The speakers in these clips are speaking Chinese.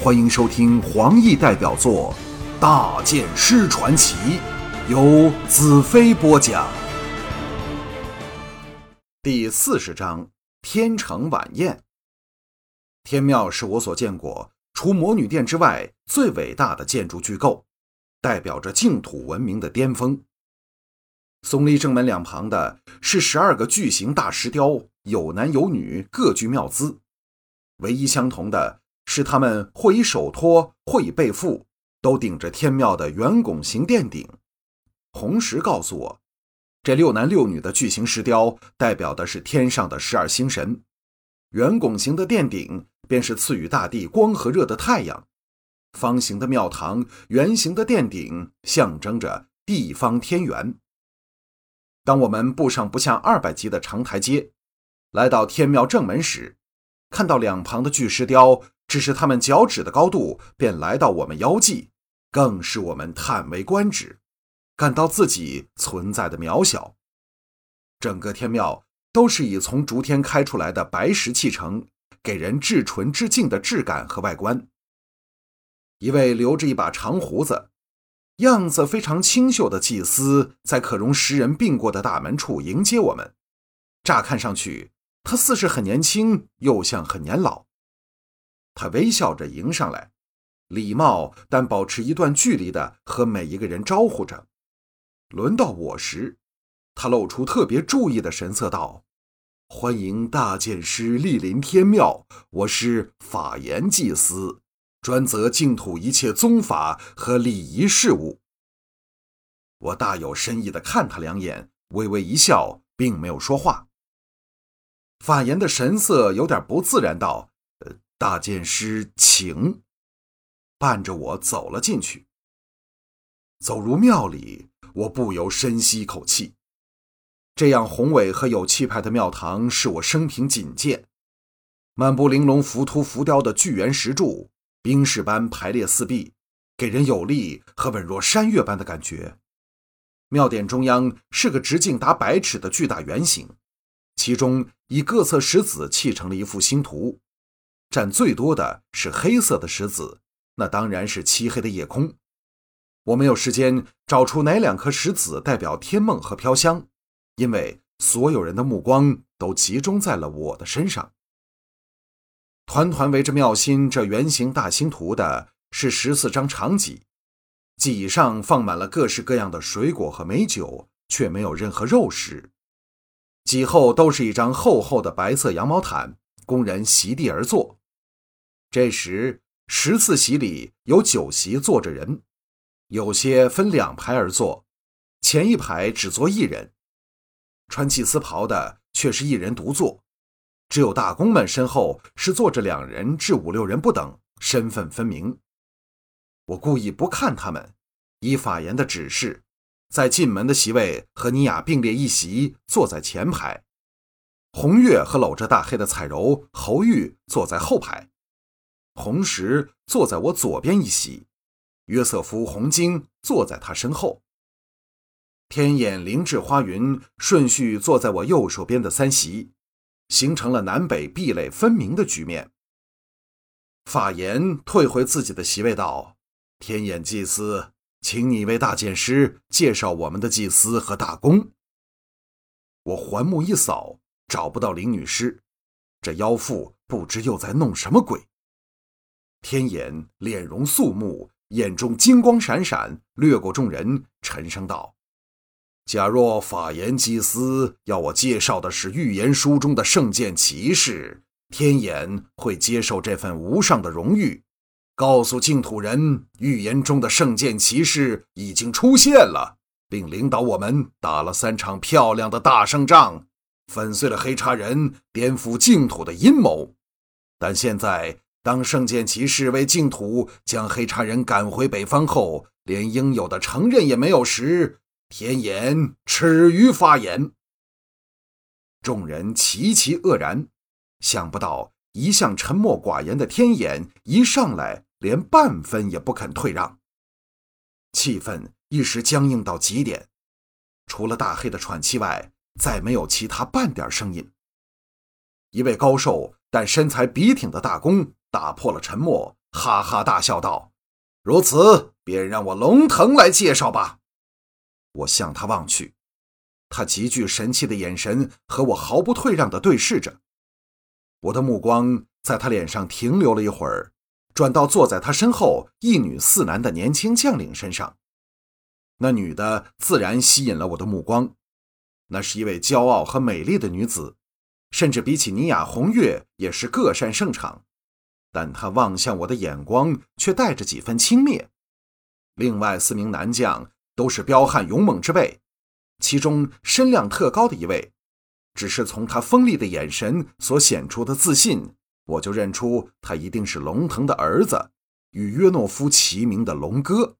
欢迎收听黄奕代表作《大剑师传奇》，由子飞播讲。第四十章：天成晚宴。天庙是我所见过除魔女殿之外最伟大的建筑巨构，代表着净土文明的巅峰。松立正门两旁的是十二个巨型大石雕，有男有女，各具妙姿。唯一相同的是，他们或以手托，或以背负，都顶着天庙的圆拱形殿顶。红石告诉我，这六男六女的巨型石雕，代表的是天上的十二星神。圆拱形的殿顶，便是赐予大地光和热的太阳。方形的庙堂，圆形的殿顶，象征着地方天元。当我们步上不下二百级的长台阶，来到天庙正门时，看到两旁的巨石雕，只是他们脚趾的高度，便来到我们腰际，更是我们叹为观止，感到自己存在的渺小。整个天庙都是以从逐天开出来的白石砌成，给人至纯至净的质感和外观。一位留着一把长胡子。样子非常清秀的祭司，在可容十人并过的大门处迎接我们。乍看上去，他似是很年轻，又像很年老。他微笑着迎上来，礼貌但保持一段距离的和每一个人招呼着。轮到我时，他露出特别注意的神色，道：“欢迎大剑师莅临天庙，我是法言祭司。”专责净土一切宗法和礼仪事务。我大有深意的看他两眼，微微一笑，并没有说话。法言的神色有点不自然，道：“，大剑师，请。”伴着我走了进去。走入庙里，我不由深吸一口气。这样宏伟和有气派的庙堂，是我生平仅见。满布玲珑浮凸浮雕的巨圆石柱。冰石般排列四壁，给人有力和稳若山岳般的感觉。庙殿中央是个直径达百尺的巨大圆形，其中以各色石子砌成了一幅星图。占最多的是黑色的石子，那当然是漆黑的夜空。我没有时间找出哪两颗石子代表天梦和飘香，因为所有人的目光都集中在了我的身上。团团围着妙心这圆形大星图的是十四张长戟，戟上放满了各式各样的水果和美酒，却没有任何肉食。戟后都是一张厚厚的白色羊毛毯，供人席地而坐。这时十四席里有九席坐着人，有些分两排而坐，前一排只坐一人，穿祭司袍的却是一人独坐。只有大公们身后是坐着两人至五六人不等，身份分明。我故意不看他们，依法言的指示，在进门的席位和尼雅并列一席，坐在前排；红月和搂着大黑的彩柔、侯玉坐在后排；红石坐在我左边一席；约瑟夫、红晶坐在他身后；天眼、灵智、花云顺序坐在我右手边的三席。形成了南北壁垒分明的局面。法言退回自己的席位，道：“天眼祭司，请你为大剑师介绍我们的祭司和大公。”我环目一扫，找不到林女士，这妖妇不知又在弄什么鬼。天眼脸容肃穆，眼中金光闪闪，掠过众人，沉声道。假若法言祭司要我介绍的是预言书中的圣剑骑士，天眼会接受这份无上的荣誉，告诉净土人，预言中的圣剑骑士已经出现了，并领导我们打了三场漂亮的大胜仗，粉碎了黑叉人颠覆净土的阴谋。但现在，当圣剑骑士为净土将黑茶人赶回北方后，连应有的承认也没有时。天眼耻于发言，众人齐齐愕然。想不到一向沉默寡言的天眼，一上来连半分也不肯退让。气氛一时僵硬到极点，除了大黑的喘气外，再没有其他半点声音。一位高瘦但身材笔挺的大公打破了沉默，哈哈大笑道：“如此，便让我龙腾来介绍吧。”我向他望去，他极具神气的眼神和我毫不退让地对视着。我的目光在他脸上停留了一会儿，转到坐在他身后一女四男的年轻将领身上。那女的自然吸引了我的目光，那是一位骄傲和美丽的女子，甚至比起尼雅红月也是各擅胜场。但他望向我的眼光却带着几分轻蔑。另外四名男将都是彪悍勇猛之辈，其中身量特高的一位，只是从他锋利的眼神所显出的自信，我就认出他一定是龙腾的儿子，与约诺夫齐名的龙哥。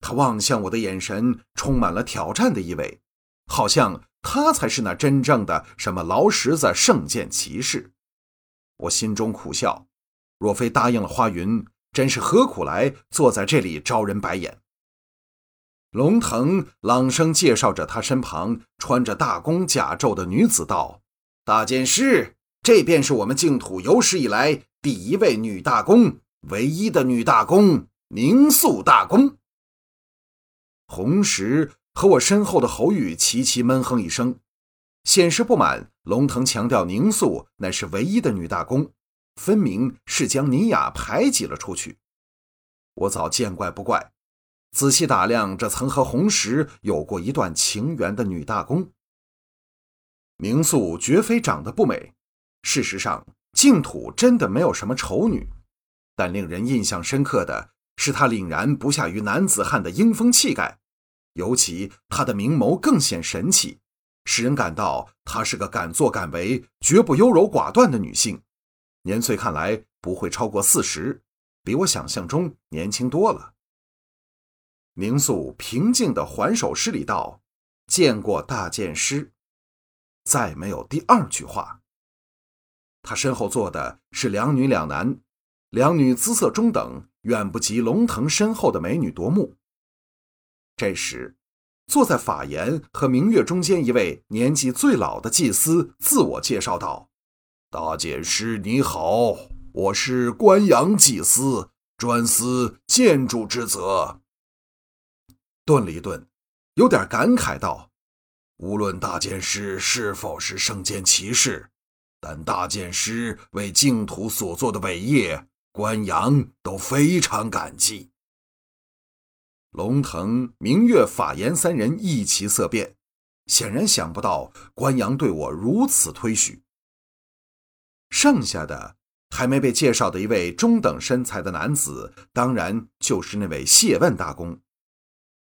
他望向我的眼神充满了挑战的意味，好像他才是那真正的什么劳什子圣剑骑士。我心中苦笑，若非答应了花云，真是何苦来坐在这里招人白眼？龙腾朗声介绍着他身旁穿着大弓甲胄的女子道：“大剑师，这便是我们净土有史以来第一位女大公，唯一的女大公宁肃大公。”红石和我身后的侯宇齐齐闷哼一声，显示不满。龙腾强调宁肃乃是唯一的女大公，分明是将尼雅排挤了出去。我早见怪不怪，仔细打量这曾和红石有过一段情缘的女大公。宁肃绝非长得不美，事实上净土真的没有什么丑女，但令人印象深刻的是她凛然不下于男子汉的英风气概。尤其她的明眸更显神气，使人感到她是个敢作敢为、绝不优柔寡断的女性。年岁看来不会超过四十，比我想象中年轻多了。宁素平静地还手施礼道：“见过大剑师。”再没有第二句话。他身后坐的是两女两男，两女姿色中等，远不及龙腾身后的美女夺目。这时，坐在法言和明月中间一位年纪最老的祭司自我介绍道：“大剑师你好，我是关阳祭司，专司建筑之责。”顿了一顿，有点感慨道：“无论大剑师是否是圣剑骑士，但大剑师为净土所做的伟业，关阳都非常感激。”龙腾、明月、法言三人一齐色变，显然想不到关阳对我如此推许。剩下的还没被介绍的一位中等身材的男子，当然就是那位谢问大公。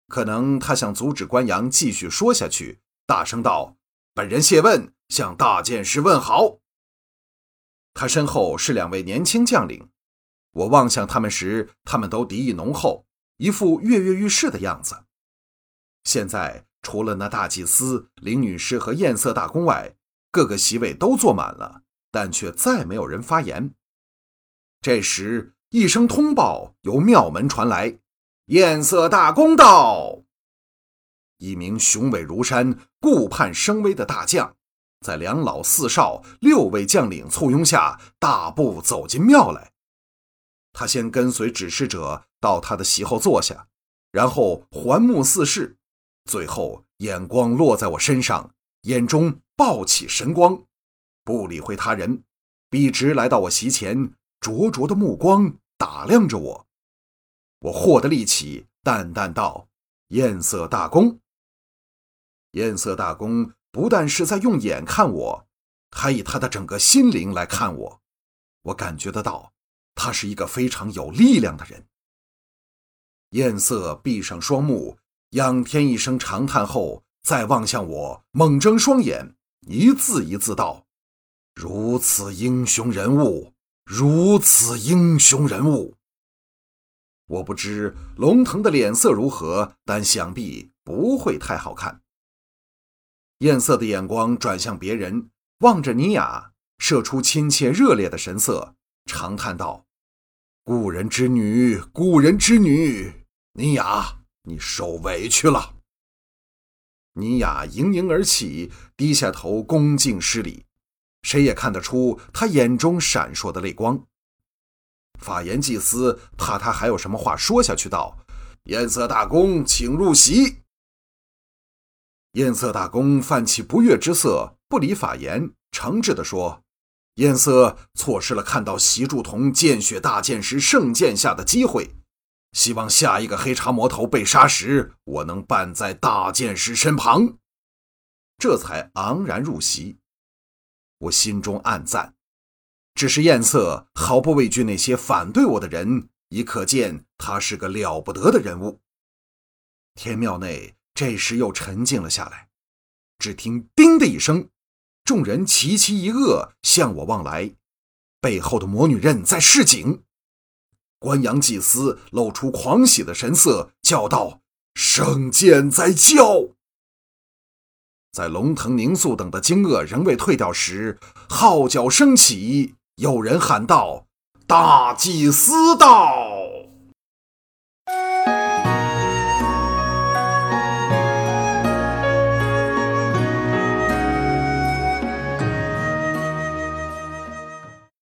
可能他想阻止关阳继续说下去，大声道：“本人谢问向大剑师问好。”他身后是两位年轻将领，我望向他们时，他们都敌意浓厚。一副跃跃欲试的样子。现在除了那大祭司林女士和艳色大公外，各个席位都坐满了，但却再没有人发言。这时，一声通报由庙门传来：“艳色大公到。”一名雄伟如山、顾盼生威的大将，在两老四少六位将领簇拥下，大步走进庙来。他先跟随指示者。到他的席后坐下，然后环目四视，最后眼光落在我身上，眼中爆起神光，不理会他人，笔直来到我席前，灼灼的目光打量着我。我霍的立起，淡淡道：“艳色大公。”艳色大公不但是在用眼看我，还以他的整个心灵来看我。我感觉得到，他是一个非常有力量的人。艳色闭上双目，仰天一声长叹后，再望向我，猛睁双眼，一字一字道：“如此英雄人物，如此英雄人物。”我不知龙腾的脸色如何，但想必不会太好看。艳色的眼光转向别人，望着尼雅，射出亲切热烈的神色，长叹道：“故人之女，故人之女。”尼雅，你受委屈了。尼雅盈盈而起，低下头，恭敬施礼。谁也看得出她眼中闪烁的泪光。法言祭司怕他还有什么话说下去，道：“颜色大公，请入席。”颜色大公泛起不悦之色，不理法言，诚挚地说：“燕色错失了看到习祝同见血大剑时圣剑下的机会，希望下一个黑茶魔头被杀时，我能伴在大剑师身旁。”这才昂然入席。我心中暗赞。只是燕色毫不畏惧那些反对我的人，已可见他是个了不得的人物。天庙内这时又沉静了下来，只听“叮”的一声，众人齐齐一愕，向我望来。背后的魔女刃在示警。关阳祭司露出狂喜的神色，叫道：“圣剑在叫！”在龙腾、宁肃等的惊愕仍未退掉时，号角升起。有人喊道：“大祭司到！”